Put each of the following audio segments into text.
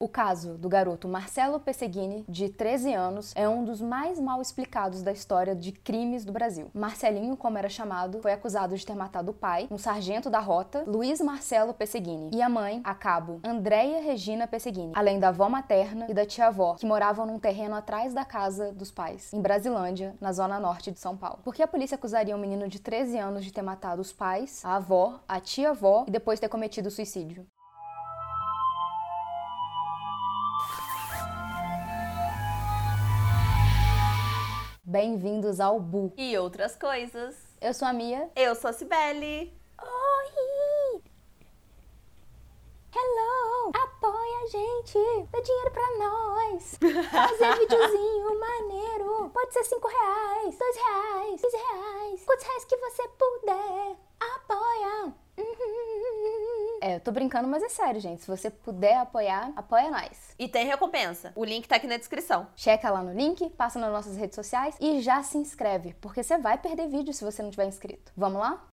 O caso do garoto Marcelo Pesseguini, de 13 anos, é um dos mais mal explicados da história de crimes do Brasil. Marcelinho, como era chamado, foi acusado de ter matado o pai, um sargento da rota, Luiz Marcelo Pesseguini, e a mãe, a cabo, Andréia Regina Pesseguini, além da avó materna e da tia-avó, que moravam num terreno atrás da casa dos pais, em Brasilândia, na zona norte de São Paulo. Por que a polícia acusaria um menino de 13 anos de ter matado os pais, a avó, a tia-avó e depois ter cometido suicídio? Bem-vindos ao Bu. E outras coisas. Eu sou a Mia. Eu sou a Cibele. Oi! Hello! Apoia a gente! Dá dinheiro pra nós! Fazer videozinho maneiro! Pode ser 5 reais, 2 reais, 15 reais, quantos reais que você puder! É, eu tô brincando, mas é sério, gente. Se você puder apoiar, apoia nós. E tem recompensa. O link tá aqui na descrição. Checa lá no link, passa nas nossas redes sociais e já se inscreve, porque você vai perder vídeo se você não tiver inscrito. Vamos lá?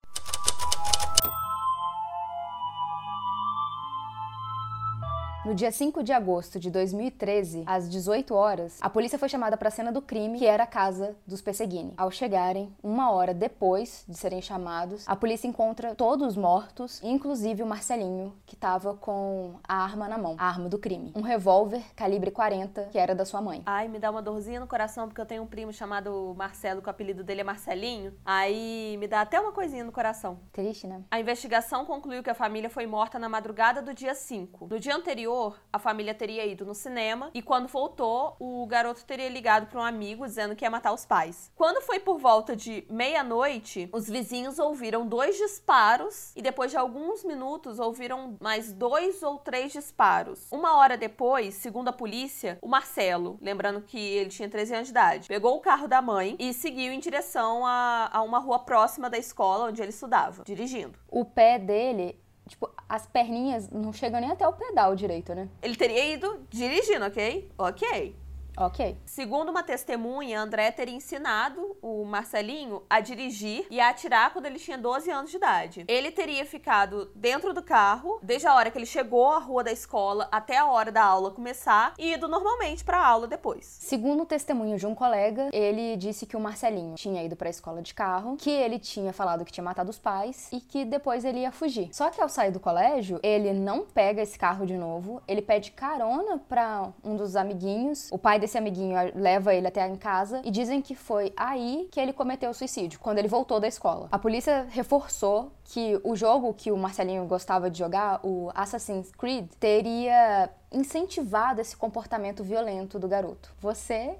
No dia 5 de agosto de 2013, às 18 horas, a polícia foi chamada para a cena do crime, que era a casa dos Pesseguini. Ao chegarem, uma hora depois de serem chamados, a polícia encontra todos mortos, inclusive o Marcelinho, que estava com a arma na mão, a arma do crime. Um revólver calibre 40, que era da sua mãe. Ai, me dá uma dorzinha no coração, porque eu tenho um primo chamado Marcelo, que o apelido dele é Marcelinho. Aí me dá até uma coisinha no coração. Triste, né? A investigação concluiu que a família foi morta na madrugada do dia 5. No dia anterior, anterior, a família teria ido no cinema e quando voltou, o garoto teria ligado para um amigo dizendo que ia matar os pais. Quando foi por volta de meia-noite, os vizinhos ouviram dois disparos e depois de alguns minutos ouviram mais dois ou três disparos. Uma hora depois, segundo a polícia, o Marcelo, lembrando que ele tinha 13 anos de idade, pegou o carro da mãe e seguiu em direção a, a uma rua próxima da escola onde ele estudava, dirigindo. O pé dele Tipo, as perninhas não chegam nem até o pedal direito, né? Ele teria ido dirigindo, ok? Ok. Ok. Segundo uma testemunha, André teria ensinado o Marcelinho a dirigir e a atirar quando ele tinha 12 anos de idade. Ele teria ficado dentro do carro desde a hora que ele chegou à rua da escola até a hora da aula começar e ido normalmente para a aula depois. Segundo o testemunho de um colega, ele disse que o Marcelinho tinha ido para a escola de carro, que ele tinha falado que tinha matado os pais e que depois ele ia fugir. Só que ao sair do colégio, ele não pega esse carro de novo, ele pede carona para um dos amiguinhos. O pai desse amiguinho leva ele até em casa e dizem que foi aí que ele cometeu o suicídio, quando ele voltou da escola. A polícia reforçou que o jogo que o Marcelinho gostava de jogar, o Assassin's Creed, teria incentivado esse comportamento violento do garoto. Você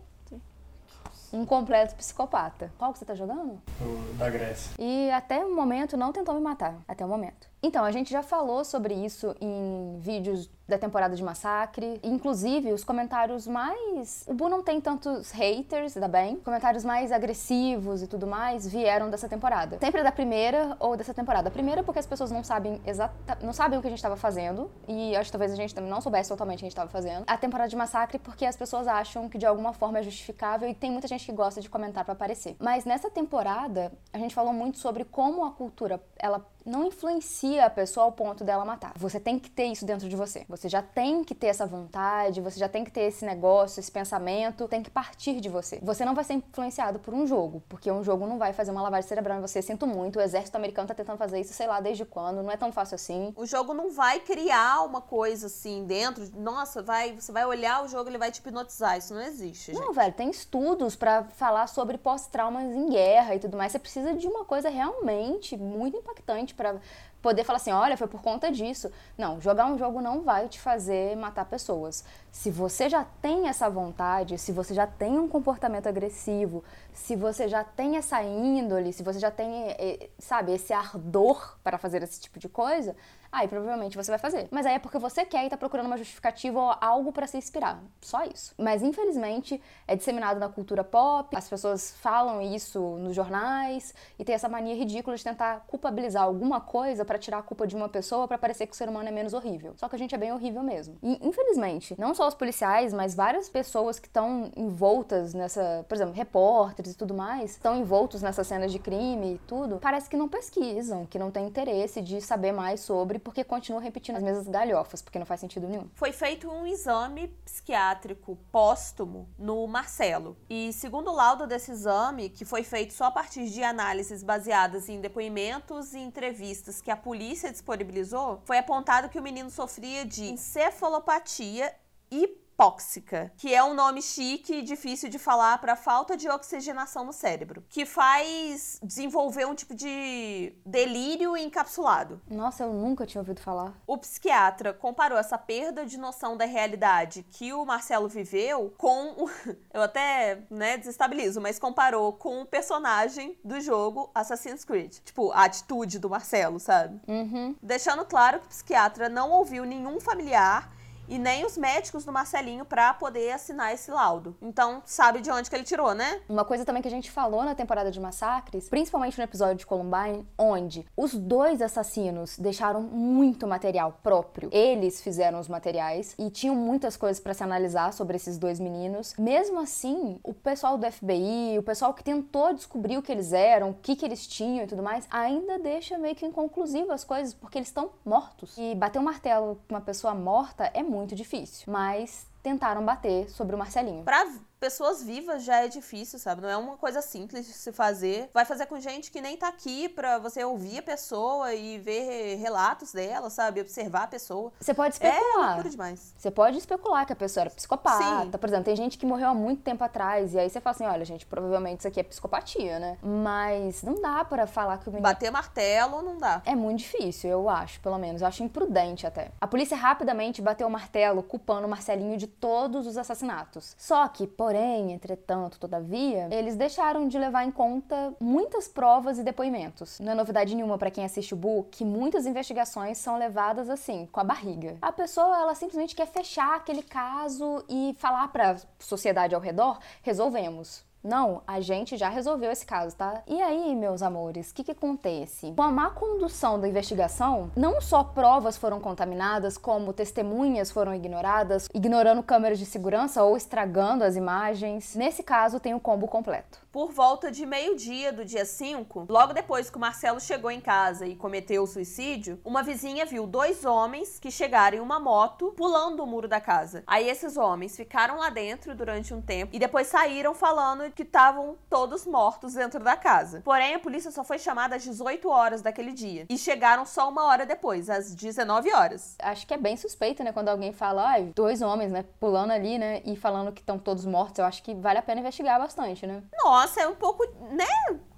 um completo psicopata. Qual que você tá jogando? O da Grécia. E até o momento não tentou me matar. Até o momento. Então, a gente já falou sobre isso em vídeos da temporada de Massacre. Inclusive, os comentários mais. O Bu não tem tantos haters, ainda bem. Comentários mais agressivos e tudo mais vieram dessa temporada. Sempre da primeira ou dessa temporada. A primeira porque as pessoas não sabem exata... não sabem o que a gente estava fazendo. E acho que talvez a gente também não soubesse totalmente o que a gente estava fazendo. A temporada de Massacre porque as pessoas acham que de alguma forma é justificável e tem muita gente que gosta de comentar para aparecer. Mas nessa temporada, a gente falou muito sobre como a cultura ela não influencia a pessoa ao ponto dela matar. Você tem que ter isso dentro de você. Você já tem que ter essa vontade, você já tem que ter esse negócio, esse pensamento, tem que partir de você. Você não vai ser influenciado por um jogo, porque um jogo não vai fazer uma lavagem cerebral em você. Sinto muito, o exército americano tá tentando fazer isso, sei lá, desde quando, não é tão fácil assim. O jogo não vai criar uma coisa assim dentro, nossa, vai, você vai olhar o jogo, ele vai te hipnotizar. Isso não existe, gente. Não, velho, tem estudos para falar sobre pós-traumas em guerra e tudo mais. Você precisa de uma coisa realmente muito impactante para poder falar assim, olha, foi por conta disso. Não, jogar um jogo não vai te fazer matar pessoas. Se você já tem essa vontade, se você já tem um comportamento agressivo, se você já tem essa índole, se você já tem, eh, sabe, esse ardor para fazer esse tipo de coisa, aí provavelmente você vai fazer. Mas aí é porque você quer e tá procurando uma justificativa ou algo para se inspirar. Só isso. Mas infelizmente é disseminado na cultura pop, as pessoas falam isso nos jornais e tem essa mania ridícula de tentar culpabilizar alguma coisa para tirar a culpa de uma pessoa para parecer que o ser humano é menos horrível. Só que a gente é bem horrível mesmo. E infelizmente, não só os policiais, mas várias pessoas que estão envoltas nessa, por exemplo, repórteres e tudo mais, estão envoltos nessas cenas de crime e tudo, parece que não pesquisam, que não têm interesse de saber mais sobre porque continua repetindo as mesmas galhofas, porque não faz sentido nenhum. Foi feito um exame psiquiátrico póstumo no Marcelo. E segundo o laudo desse exame, que foi feito só a partir de análises baseadas em depoimentos e entrevistas que a polícia disponibilizou, foi apontado que o menino sofria de encefalopatia e hipóxica, que é um nome chique e difícil de falar para falta de oxigenação no cérebro, que faz desenvolver um tipo de delírio encapsulado. Nossa, eu nunca tinha ouvido falar. O psiquiatra comparou essa perda de noção da realidade que o Marcelo viveu com eu até, né, desestabilizo, mas comparou com o personagem do jogo Assassin's Creed. Tipo, a atitude do Marcelo, sabe? Uhum. Deixando claro que o psiquiatra não ouviu nenhum familiar e nem os médicos do Marcelinho para poder assinar esse laudo. Então, sabe de onde que ele tirou, né? Uma coisa também que a gente falou na temporada de massacres, principalmente no episódio de Columbine, onde os dois assassinos deixaram muito material próprio. Eles fizeram os materiais e tinham muitas coisas para se analisar sobre esses dois meninos. Mesmo assim, o pessoal do FBI, o pessoal que tentou descobrir o que eles eram, o que que eles tinham e tudo mais, ainda deixa meio que inconclusivo as coisas porque eles estão mortos. E bater um martelo com uma pessoa morta é muito difícil, mas tentaram bater sobre o Marcelinho. Pra pessoas vivas já é difícil, sabe? Não é uma coisa simples de se fazer. Vai fazer com gente que nem tá aqui pra você ouvir a pessoa e ver relatos dela, sabe? Observar a pessoa. Você pode especular. É loucura demais. Você pode especular que a pessoa era psicopata. Sim. Por exemplo, tem gente que morreu há muito tempo atrás. E aí você fala assim: olha, gente, provavelmente isso aqui é psicopatia, né? Mas não dá pra falar que o menino. Bater martelo não dá. É muito difícil, eu acho, pelo menos. Eu acho imprudente até. A polícia rapidamente bateu o martelo, culpando o Marcelinho de todos os assassinatos. Só que, porém, entretanto, todavia, eles deixaram de levar em conta muitas provas e depoimentos. Não é novidade nenhuma para quem assiste o Bu que muitas investigações são levadas assim, com a barriga. A pessoa, ela simplesmente quer fechar aquele caso e falar para a sociedade ao redor: resolvemos. Não, a gente já resolveu esse caso, tá? E aí, meus amores, o que, que acontece? Com a má condução da investigação, não só provas foram contaminadas, como testemunhas foram ignoradas, ignorando câmeras de segurança ou estragando as imagens. Nesse caso, tem o combo completo. Por volta de meio-dia do dia 5, logo depois que o Marcelo chegou em casa e cometeu o suicídio, uma vizinha viu dois homens que chegaram em uma moto pulando o muro da casa. Aí esses homens ficaram lá dentro durante um tempo e depois saíram falando que estavam todos mortos dentro da casa. Porém, a polícia só foi chamada às 18 horas daquele dia e chegaram só uma hora depois, às 19 horas. Acho que é bem suspeito, né, quando alguém fala, ai, dois homens, né, pulando ali, né, e falando que estão todos mortos. Eu acho que vale a pena investigar bastante, né? Nossa, é um pouco, né,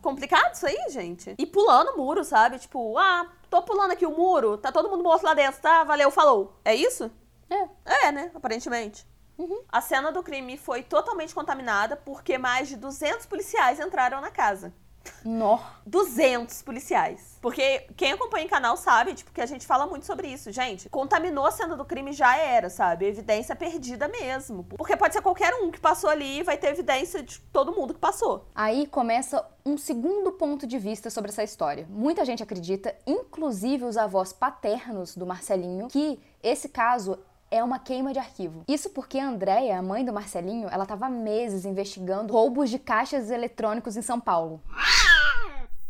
complicado isso aí, gente. E pulando o muro, sabe? Tipo, ah, tô pulando aqui o muro, tá todo mundo morto lá dentro, tá? Valeu, falou. É isso? É. É, né? Aparentemente. Uhum. A cena do crime foi totalmente contaminada porque mais de 200 policiais entraram na casa. Nó. 200 policiais. Porque quem acompanha o canal sabe, tipo, que a gente fala muito sobre isso. Gente, contaminou a cena do crime já era, sabe? Evidência perdida mesmo. Porque pode ser qualquer um que passou ali e vai ter evidência de todo mundo que passou. Aí começa um segundo ponto de vista sobre essa história. Muita gente acredita, inclusive os avós paternos do Marcelinho, que esse caso é uma queima de arquivo. Isso porque a Andrea, a mãe do Marcelinho, ela estava meses investigando roubos de caixas eletrônicos em São Paulo.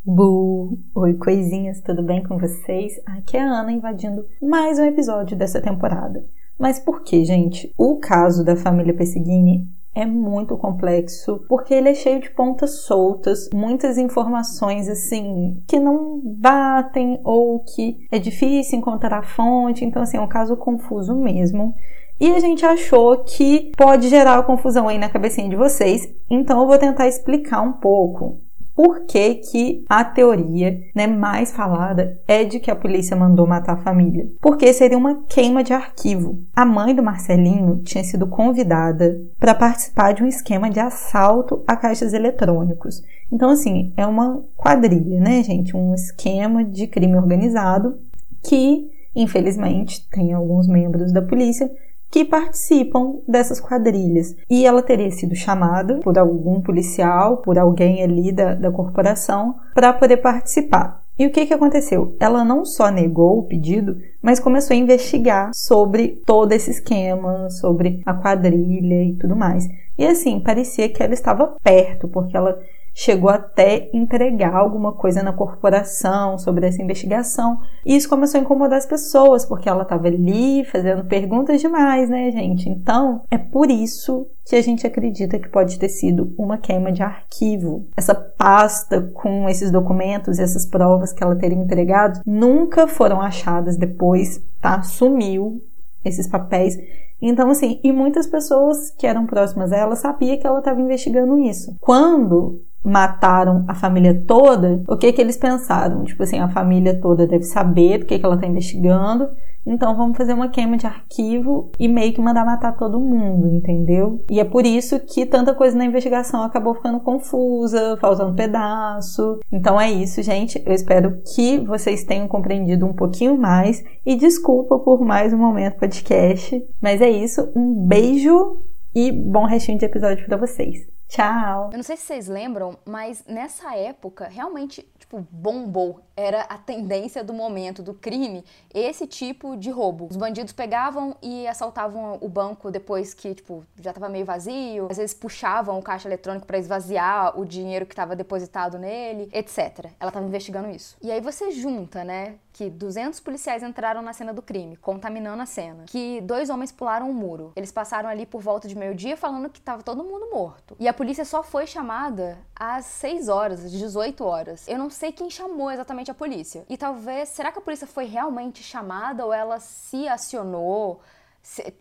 Bu! Oi, coisinhas, tudo bem com vocês? Aqui é a Ana invadindo mais um episódio dessa temporada. Mas por que, gente? O caso da família Pessigini é muito complexo, porque ele é cheio de pontas soltas, muitas informações assim que não batem ou que é difícil encontrar a fonte, então assim é um caso confuso mesmo. E a gente achou que pode gerar confusão aí na cabecinha de vocês, então eu vou tentar explicar um pouco por que, que a teoria né, mais falada é de que a polícia mandou matar a família? Porque seria uma queima de arquivo. A mãe do Marcelinho tinha sido convidada para participar de um esquema de assalto a caixas eletrônicos. Então, assim, é uma quadrilha, né, gente? Um esquema de crime organizado que, infelizmente, tem alguns membros da polícia que participam dessas quadrilhas. E ela teria sido chamada por algum policial, por alguém ali da, da corporação, para poder participar. E o que, que aconteceu? Ela não só negou o pedido, mas começou a investigar sobre todo esse esquema, sobre a quadrilha e tudo mais. E assim, parecia que ela estava perto, porque ela chegou até entregar alguma coisa na corporação sobre essa investigação. E isso começou a incomodar as pessoas, porque ela estava ali fazendo perguntas demais, né, gente? Então, é por isso que a gente acredita que pode ter sido uma queima de arquivo. Essa pasta com esses documentos essas provas que ela teria entregado nunca foram achadas depois, tá? Sumiu esses papéis. Então, assim, e muitas pessoas que eram próximas a ela sabiam que ela estava investigando isso. Quando mataram a família toda, o que que eles pensaram? Tipo assim, a família toda deve saber que, que ela está investigando, então vamos fazer uma queima de arquivo e meio que mandar matar todo mundo, entendeu? E é por isso que tanta coisa na investigação acabou ficando confusa, faltando pedaço. Então é isso, gente. Eu espero que vocês tenham compreendido um pouquinho mais e desculpa por mais um momento podcast. Mas é isso, um beijo e bom restinho de episódio para vocês. Tchau! Eu não sei se vocês lembram, mas nessa época realmente, tipo, bombou. Era a tendência do momento do crime, esse tipo de roubo. Os bandidos pegavam e assaltavam o banco depois que, tipo, já tava meio vazio. Às vezes puxavam o caixa eletrônico para esvaziar o dinheiro que estava depositado nele, etc. Ela tava investigando isso. E aí você junta, né, que 200 policiais entraram na cena do crime, contaminando a cena, que dois homens pularam o um muro. Eles passaram ali por volta de meio-dia falando que tava todo mundo morto. E a polícia só foi chamada às 6 horas, às 18 horas. Eu não sei quem chamou exatamente a polícia. E talvez, será que a polícia foi realmente chamada ou ela se acionou?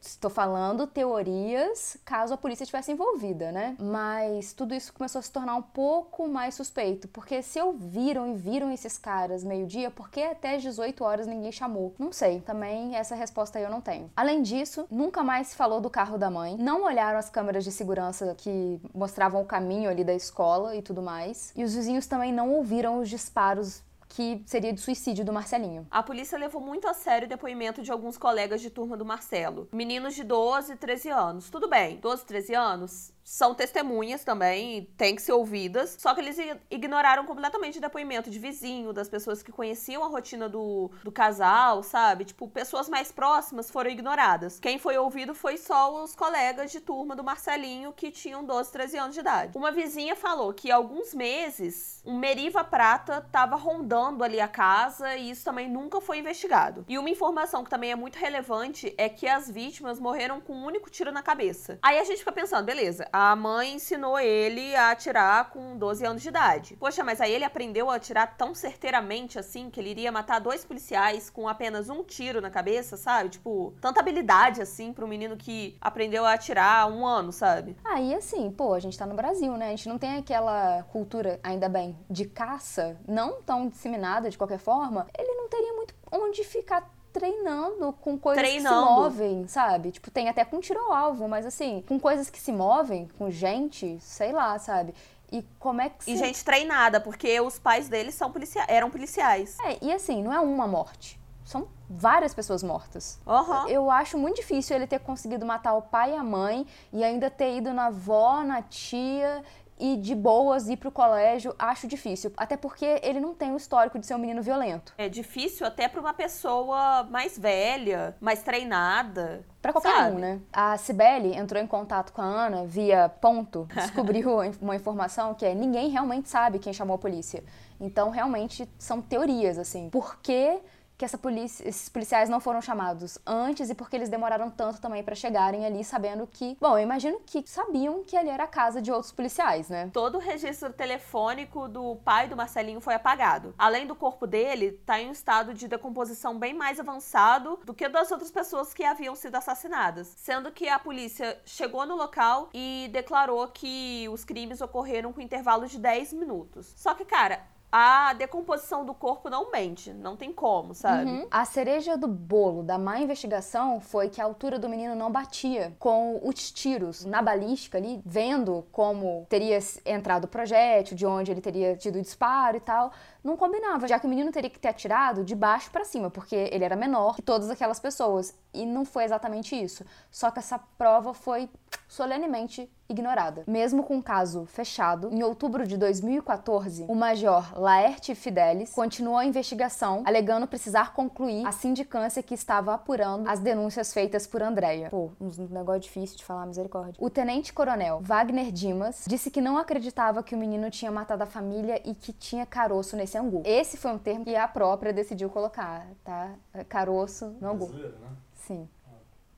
Estou falando teorias caso a polícia estivesse envolvida, né? Mas tudo isso começou a se tornar um pouco mais suspeito, porque se ouviram e viram esses caras meio-dia, por que até às 18 horas ninguém chamou? Não sei, também essa resposta aí eu não tenho. Além disso, nunca mais se falou do carro da mãe, não olharam as câmeras de segurança que mostravam o caminho ali da escola e tudo mais, e os vizinhos também não ouviram os disparos que seria de suicídio do Marcelinho. A polícia levou muito a sério o depoimento de alguns colegas de turma do Marcelo. Meninos de 12 e 13 anos. Tudo bem, 12, 13 anos, são testemunhas também, têm que ser ouvidas, só que eles ignoraram completamente o depoimento de vizinho, das pessoas que conheciam a rotina do, do casal, sabe? Tipo, pessoas mais próximas foram ignoradas. Quem foi ouvido foi só os colegas de turma do Marcelinho que tinham 12, 13 anos de idade. Uma vizinha falou que há alguns meses um Meriva Prata estava rondando ali a casa e isso também nunca foi investigado. E uma informação que também é muito relevante é que as vítimas morreram com um único tiro na cabeça. Aí a gente fica pensando, beleza, a mãe ensinou ele a atirar com 12 anos de idade. Poxa, mas aí ele aprendeu a atirar tão certeiramente assim que ele iria matar dois policiais com apenas um tiro na cabeça, sabe? Tipo, tanta habilidade assim para um menino que aprendeu a atirar há um ano, sabe? Aí assim, pô, a gente tá no Brasil, né? A gente não tem aquela cultura, ainda bem, de caça, não tão disseminada de qualquer forma. Ele não teria muito onde ficar treinando com coisas treinando. que se movem, sabe? Tipo, tem até com tiro ao alvo, mas assim, com coisas que se movem, com gente, sei lá, sabe? E como é que se... E gente treinada, porque os pais deles são policia... eram policiais. É, e assim, não é uma morte. São várias pessoas mortas. Uhum. Eu acho muito difícil ele ter conseguido matar o pai e a mãe e ainda ter ido na avó, na tia e de boas ir pro colégio, acho difícil. Até porque ele não tem o histórico de ser um menino violento. É difícil até para uma pessoa mais velha, mais treinada. Pra qualquer sabe? um, né? A Cibele entrou em contato com a Ana via ponto, descobriu uma informação que é ninguém realmente sabe quem chamou a polícia. Então, realmente, são teorias, assim. Por que que essa polícia, esses policiais não foram chamados antes e porque eles demoraram tanto também para chegarem ali sabendo que, bom, eu imagino que sabiam que ali era a casa de outros policiais, né? Todo o registro telefônico do pai do Marcelinho foi apagado. Além do corpo dele, tá em um estado de decomposição bem mais avançado do que das outras pessoas que haviam sido assassinadas, sendo que a polícia chegou no local e declarou que os crimes ocorreram com intervalo de 10 minutos. Só que, cara, a decomposição do corpo não mente, não tem como, sabe? Uhum. A cereja do bolo da má investigação foi que a altura do menino não batia com os tiros na balística ali, vendo como teria entrado o projétil, de onde ele teria tido o disparo e tal, não combinava, já que o menino teria que ter atirado de baixo para cima, porque ele era menor que todas aquelas pessoas. E não foi exatamente isso. Só que essa prova foi solenemente ignorada. Mesmo com o caso fechado, em outubro de 2014, o major Laerte Fidelis continuou a investigação, alegando precisar concluir a sindicância que estava apurando as denúncias feitas por Andréia. Pô, um negócio difícil de falar, misericórdia. O tenente-coronel Wagner Dimas disse que não acreditava que o menino tinha matado a família e que tinha caroço nesse angu. Esse foi um termo que a própria decidiu colocar, tá? Caroço no angu. Brasileiro, né? Sim.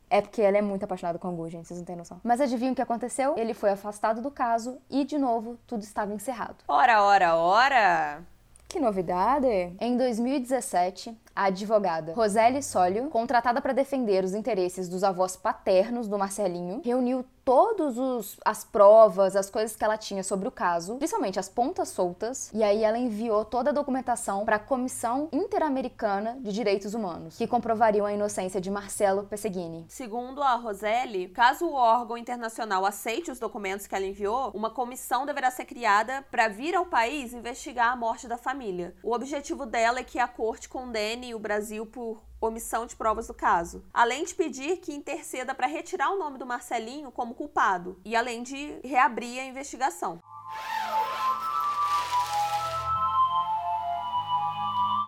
É porque ela é muito apaixonada com o Angu, gente, vocês não têm noção. Mas adivinha o que aconteceu? Ele foi afastado do caso e, de novo, tudo estava encerrado. Ora, ora, ora! Que novidade! Em 2017, a advogada Roseli Sólio, contratada para defender os interesses dos avós paternos do Marcelinho, reuniu todas as provas, as coisas que ela tinha sobre o caso, principalmente as pontas soltas, e aí ela enviou toda a documentação para a Comissão Interamericana de Direitos Humanos, que comprovariam a inocência de Marcelo Pesseguini. Segundo a Roseli, caso o órgão internacional aceite os documentos que ela enviou, uma comissão deverá ser criada para vir ao país investigar a morte da família. O objetivo dela é que a corte condene o Brasil por omissão de provas do caso, além de pedir que interceda para retirar o nome do Marcelinho como culpado e além de reabrir a investigação.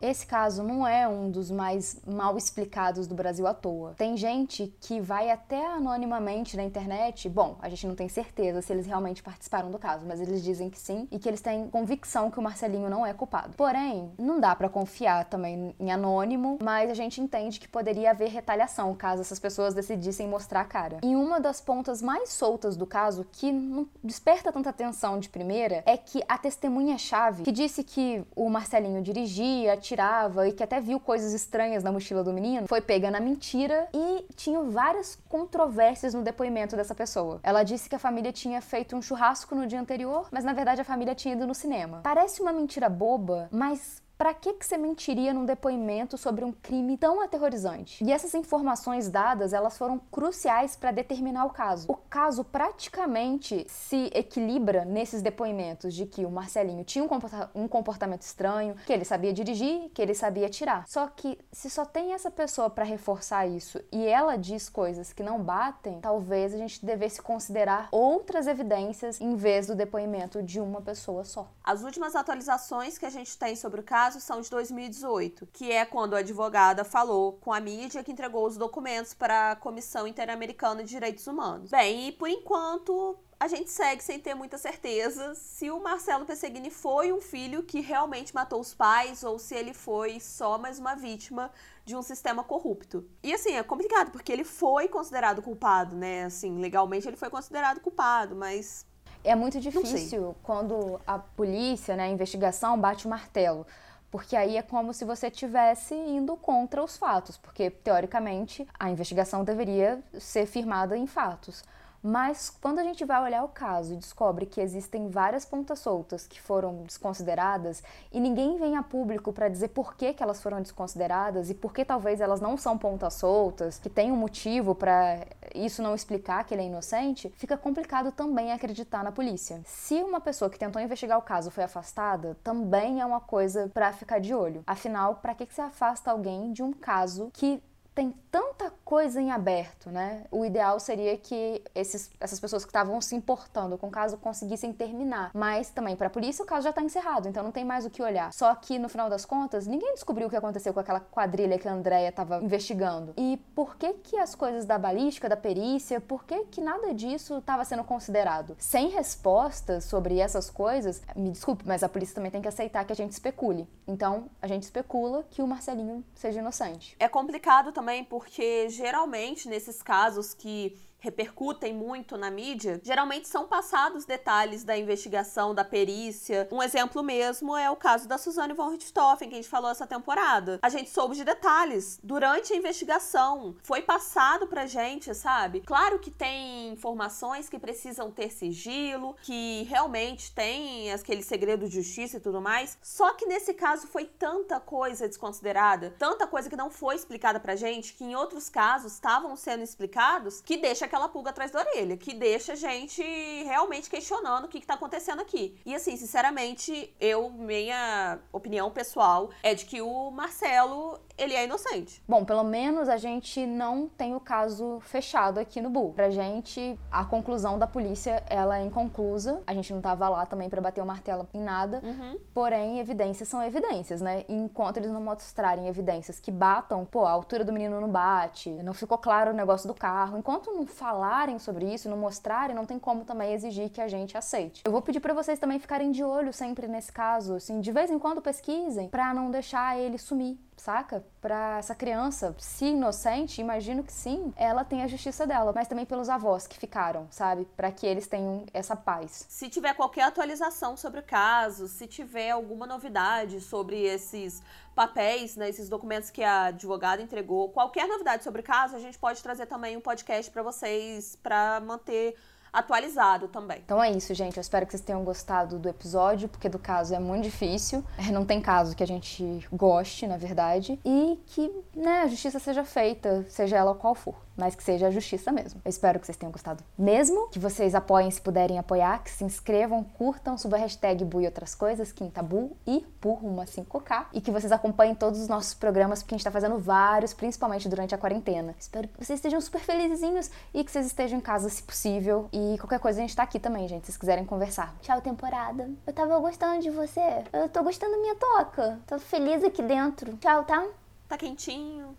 Esse caso não é um dos mais mal explicados do Brasil à toa. Tem gente que vai até anonimamente na internet. Bom, a gente não tem certeza se eles realmente participaram do caso, mas eles dizem que sim e que eles têm convicção que o Marcelinho não é culpado. Porém, não dá para confiar também em anônimo, mas a gente entende que poderia haver retaliação caso essas pessoas decidissem mostrar a cara. E uma das pontas mais soltas do caso, que não desperta tanta atenção de primeira, é que a testemunha-chave que disse que o Marcelinho dirigia, tirava e que até viu coisas estranhas na mochila do menino, foi pega na mentira e tinha várias controvérsias no depoimento dessa pessoa. Ela disse que a família tinha feito um churrasco no dia anterior, mas na verdade a família tinha ido no cinema. Parece uma mentira boba, mas para que, que você mentiria num depoimento sobre um crime tão aterrorizante? E essas informações dadas, elas foram cruciais para determinar o caso. O caso praticamente se equilibra nesses depoimentos de que o Marcelinho tinha um comportamento estranho, que ele sabia dirigir, que ele sabia atirar. Só que se só tem essa pessoa para reforçar isso e ela diz coisas que não batem, talvez a gente devesse considerar outras evidências em vez do depoimento de uma pessoa só. As últimas atualizações que a gente tem sobre o caso casos são de 2018, que é quando a advogada falou com a mídia que entregou os documentos para a Comissão Interamericana de Direitos Humanos. Bem, e por enquanto a gente segue sem ter muita certeza se o Marcelo Pesseguini foi um filho que realmente matou os pais ou se ele foi só mais uma vítima de um sistema corrupto. E assim, é complicado porque ele foi considerado culpado, né? Assim, legalmente ele foi considerado culpado, mas é muito difícil quando a polícia, né, a investigação bate o martelo. Porque aí é como se você estivesse indo contra os fatos, porque teoricamente a investigação deveria ser firmada em fatos. Mas quando a gente vai olhar o caso e descobre que existem várias pontas soltas que foram desconsideradas e ninguém vem a público para dizer por que, que elas foram desconsideradas e por que talvez elas não são pontas soltas, que tem um motivo para isso não explicar que ele é inocente, fica complicado também acreditar na polícia. Se uma pessoa que tentou investigar o caso foi afastada, também é uma coisa para ficar de olho. Afinal, para que, que você afasta alguém de um caso que tem tanta coisa em aberto, né? O ideal seria que esses, essas pessoas que estavam se importando com o caso conseguissem terminar. Mas também para a polícia o caso já está encerrado, então não tem mais o que olhar. Só que no final das contas, ninguém descobriu o que aconteceu com aquela quadrilha que a Andrea estava investigando. E por que que as coisas da balística, da perícia, por que que nada disso estava sendo considerado? Sem respostas sobre essas coisas, me desculpe, mas a polícia também tem que aceitar que a gente especule. Então, a gente especula que o Marcelinho seja inocente. É complicado também também porque geralmente nesses casos que repercutem muito na mídia, geralmente são passados detalhes da investigação, da perícia. Um exemplo mesmo é o caso da Suzane von Richthofen, que a gente falou essa temporada. A gente soube de detalhes durante a investigação. Foi passado pra gente, sabe? Claro que tem informações que precisam ter sigilo, que realmente tem aquele segredo de justiça e tudo mais. Só que nesse caso foi tanta coisa desconsiderada, tanta coisa que não foi explicada pra gente, que em outros casos estavam sendo explicados, que deixa aquela pulga atrás da orelha, que deixa a gente realmente questionando o que, está acontecendo aqui. E assim, sinceramente, eu, minha opinião pessoal é de que o Marcelo ele é inocente. Bom, pelo menos a gente não tem o caso fechado aqui no Bull. Pra gente, a conclusão da polícia, ela é inconclusa. A gente não tava lá também para bater o martelo em nada. Uhum. Porém, evidências são evidências, né? E enquanto eles não mostrarem evidências que batam, pô, a altura do menino não bate, não ficou claro o negócio do carro. Enquanto não falarem sobre isso, não mostrarem, não tem como também exigir que a gente aceite. Eu vou pedir para vocês também ficarem de olho sempre nesse caso, assim, de vez em quando pesquisem, para não deixar ele sumir saca? Para essa criança, se inocente, imagino que sim, ela tem a justiça dela, mas também pelos avós que ficaram, sabe? Para que eles tenham essa paz. Se tiver qualquer atualização sobre o caso, se tiver alguma novidade sobre esses papéis, né, esses documentos que a advogada entregou, qualquer novidade sobre o caso, a gente pode trazer também um podcast para vocês para manter atualizado também. Então é isso, gente. Eu espero que vocês tenham gostado do episódio, porque do caso é muito difícil. É, não tem caso que a gente goste, na verdade. E que né, a justiça seja feita, seja ela qual for mas que seja a justiça mesmo. Eu espero que vocês tenham gostado mesmo, que vocês apoiem se puderem apoiar, que se inscrevam, curtam, suba a hashtag Bu e outras coisas, Quintabu e por uma 5K, e que vocês acompanhem todos os nossos programas, porque a gente tá fazendo vários, principalmente durante a quarentena. Espero que vocês estejam super felizinhos e que vocês estejam em casa se possível. E qualquer coisa a gente tá aqui também, gente, se vocês quiserem conversar. Tchau, temporada. Eu tava gostando de você. Eu tô gostando da minha toca. Tô feliz aqui dentro. Tchau, tá? Tá quentinho.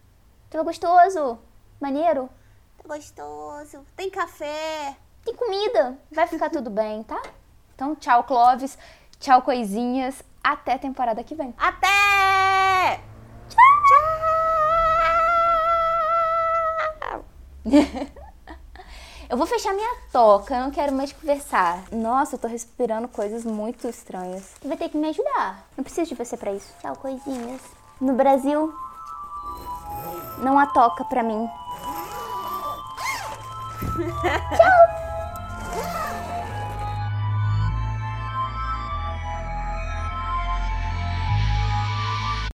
Tava gostoso. Maneiro? Tá gostoso. Tem café. Tem comida. Vai ficar tudo bem, tá? Então, tchau, Clovis. Tchau, coisinhas. Até a temporada que vem. Até! Tchau! eu vou fechar minha toca, eu não quero mais conversar. Nossa, eu tô respirando coisas muito estranhas. Você vai ter que me ajudar. Não preciso de você para isso. Tchau, coisinhas. No Brasil, não há toca pra mim. Tchau!